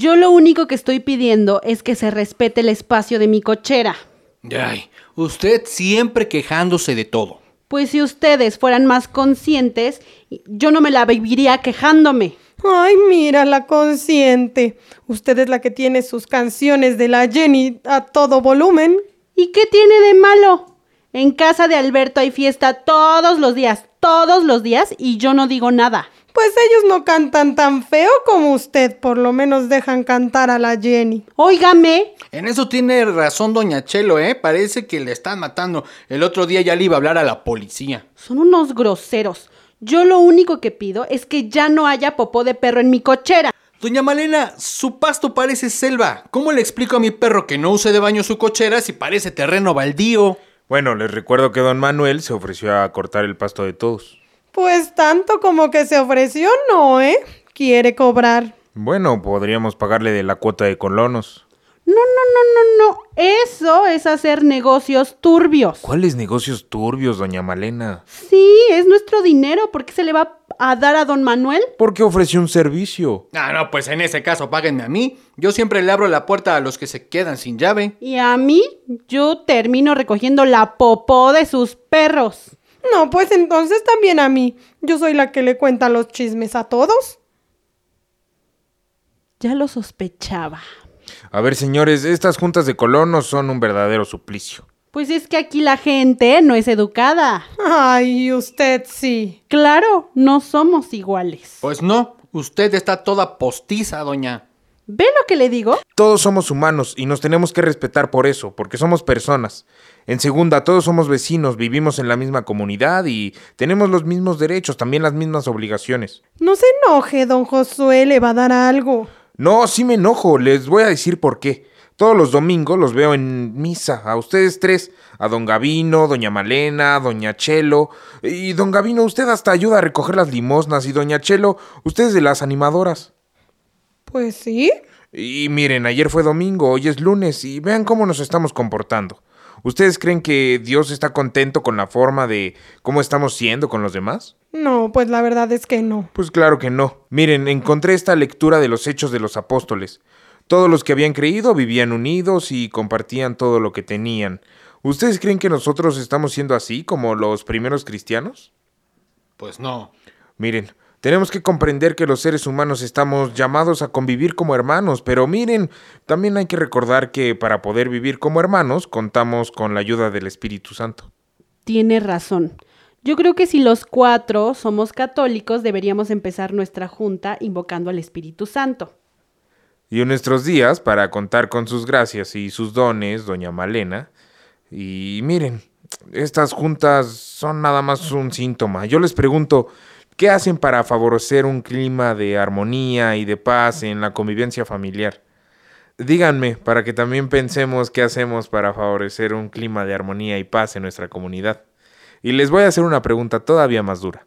Yo lo único que estoy pidiendo es que se respete el espacio de mi cochera. Ay, usted siempre quejándose de todo. Pues si ustedes fueran más conscientes, yo no me la viviría quejándome. Ay, mira la consciente. Usted es la que tiene sus canciones de la Jenny a todo volumen. ¿Y qué tiene de malo? En casa de Alberto hay fiesta todos los días, todos los días, y yo no digo nada. Pues ellos no cantan tan feo como usted, por lo menos dejan cantar a la Jenny. Óigame, En eso tiene razón doña Chelo, ¿eh? Parece que le están matando. El otro día ya le iba a hablar a la policía. son unos groseros. Yo lo único que pido es que ya no haya popó de perro en mi cochera. Doña Malena, su pasto parece selva. ¿Cómo le explico a mi perro que no use de baño su cochera si parece terreno baldío? Bueno, les recuerdo que don Manuel se ofreció a cortar el pasto de todos. Pues tanto como que se ofreció, no, ¿eh? Quiere cobrar. Bueno, podríamos pagarle de la cuota de colonos. No, no, no, no, no. Eso es hacer negocios turbios. ¿Cuáles negocios turbios, doña Malena? Sí, es nuestro dinero. ¿Por qué se le va a dar a don Manuel? Porque ofreció un servicio. Ah, no, pues en ese caso páguenme a mí. Yo siempre le abro la puerta a los que se quedan sin llave. Y a mí, yo termino recogiendo la popó de sus perros. No, pues entonces también a mí. Yo soy la que le cuenta los chismes a todos. Ya lo sospechaba. A ver, señores, estas juntas de colonos son un verdadero suplicio. Pues es que aquí la gente no es educada. Ay, usted sí. Claro, no somos iguales. Pues no, usted está toda postiza, doña. ¿Ve lo que le digo? Todos somos humanos y nos tenemos que respetar por eso, porque somos personas. En segunda, todos somos vecinos, vivimos en la misma comunidad y tenemos los mismos derechos, también las mismas obligaciones. No se enoje, don Josué, le va a dar algo. No, sí me enojo, les voy a decir por qué. Todos los domingos los veo en misa, a ustedes tres, a don Gavino, doña Malena, doña Chelo. Y don Gavino, usted hasta ayuda a recoger las limosnas y doña Chelo, ustedes de las animadoras. Pues sí. Y miren, ayer fue domingo, hoy es lunes y vean cómo nos estamos comportando. ¿Ustedes creen que Dios está contento con la forma de cómo estamos siendo con los demás? No, pues la verdad es que no. Pues claro que no. Miren, encontré esta lectura de los hechos de los apóstoles. Todos los que habían creído vivían unidos y compartían todo lo que tenían. ¿Ustedes creen que nosotros estamos siendo así como los primeros cristianos? Pues no. Miren, tenemos que comprender que los seres humanos estamos llamados a convivir como hermanos, pero miren, también hay que recordar que para poder vivir como hermanos contamos con la ayuda del Espíritu Santo. Tiene razón. Yo creo que si los cuatro somos católicos, deberíamos empezar nuestra junta invocando al Espíritu Santo. Y en nuestros días, para contar con sus gracias y sus dones, doña Malena, y miren, estas juntas son nada más un síntoma. Yo les pregunto, ¿qué hacen para favorecer un clima de armonía y de paz en la convivencia familiar? Díganme, para que también pensemos qué hacemos para favorecer un clima de armonía y paz en nuestra comunidad. Y les voy a hacer una pregunta todavía más dura.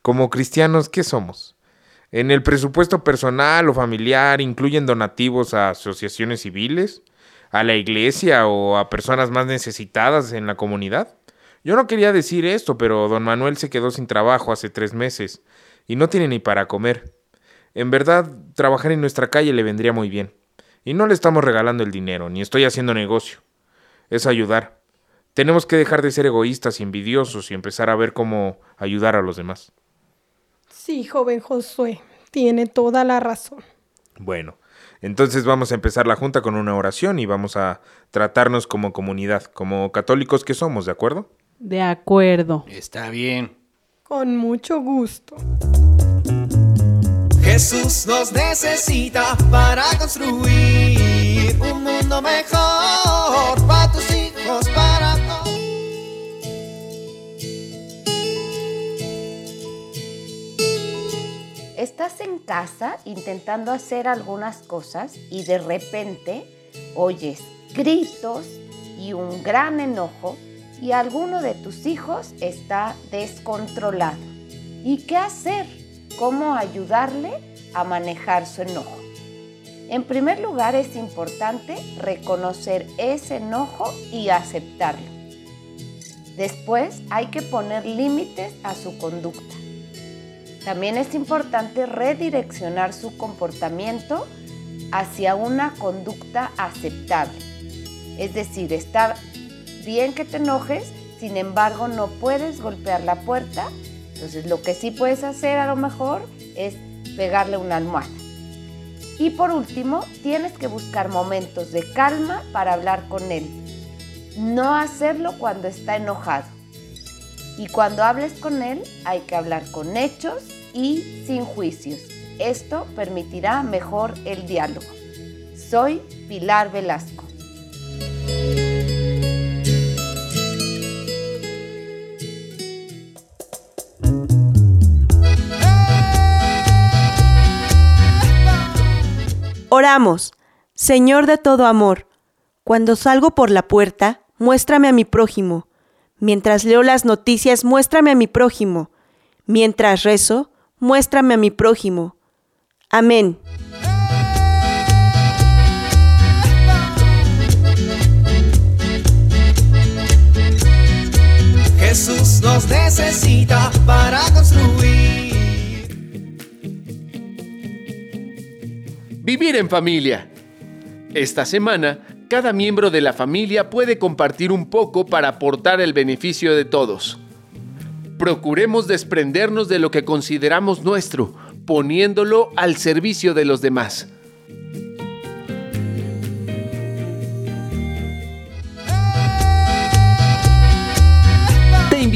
Como cristianos, ¿qué somos? En el presupuesto personal o familiar incluyen donativos a asociaciones civiles, a la iglesia o a personas más necesitadas en la comunidad. Yo no quería decir esto, pero don Manuel se quedó sin trabajo hace tres meses y no tiene ni para comer. En verdad, trabajar en nuestra calle le vendría muy bien. Y no le estamos regalando el dinero, ni estoy haciendo negocio. Es ayudar. Tenemos que dejar de ser egoístas y envidiosos y empezar a ver cómo ayudar a los demás. Sí, joven Josué, tiene toda la razón. Bueno, Entonces vamos a empezar la junta con una oración y vamos a tratarnos como comunidad, como católicos que somos, ¿de acuerdo? De acuerdo. Está bien. Con mucho gusto. Jesús nos necesita para construir un mundo mejor para tus hijos, para todos. Estás en casa intentando hacer algunas cosas y de repente oyes gritos y un gran enojo y alguno de tus hijos está descontrolado. ¿Y qué hacer? ¿Cómo ayudarle a manejar su enojo? En primer lugar es importante reconocer ese enojo y aceptarlo. Después hay que poner límites a su conducta. También es importante redireccionar su comportamiento hacia una conducta aceptable. Es decir, está bien que te enojes, sin embargo no puedes golpear la puerta. Entonces lo que sí puedes hacer a lo mejor es pegarle una almohada. Y por último, tienes que buscar momentos de calma para hablar con él. No hacerlo cuando está enojado. Y cuando hables con él, hay que hablar con hechos y sin juicios. Esto permitirá mejor el diálogo. Soy Pilar Velasco. Oramos. Señor de todo amor, cuando salgo por la puerta, muéstrame a mi prójimo. Mientras leo las noticias, muéstrame a mi prójimo. Mientras rezo, muéstrame a mi prójimo. Amén. Jesús nos necesita Vivir en familia. Esta semana, cada miembro de la familia puede compartir un poco para aportar el beneficio de todos. Procuremos desprendernos de lo que consideramos nuestro, poniéndolo al servicio de los demás.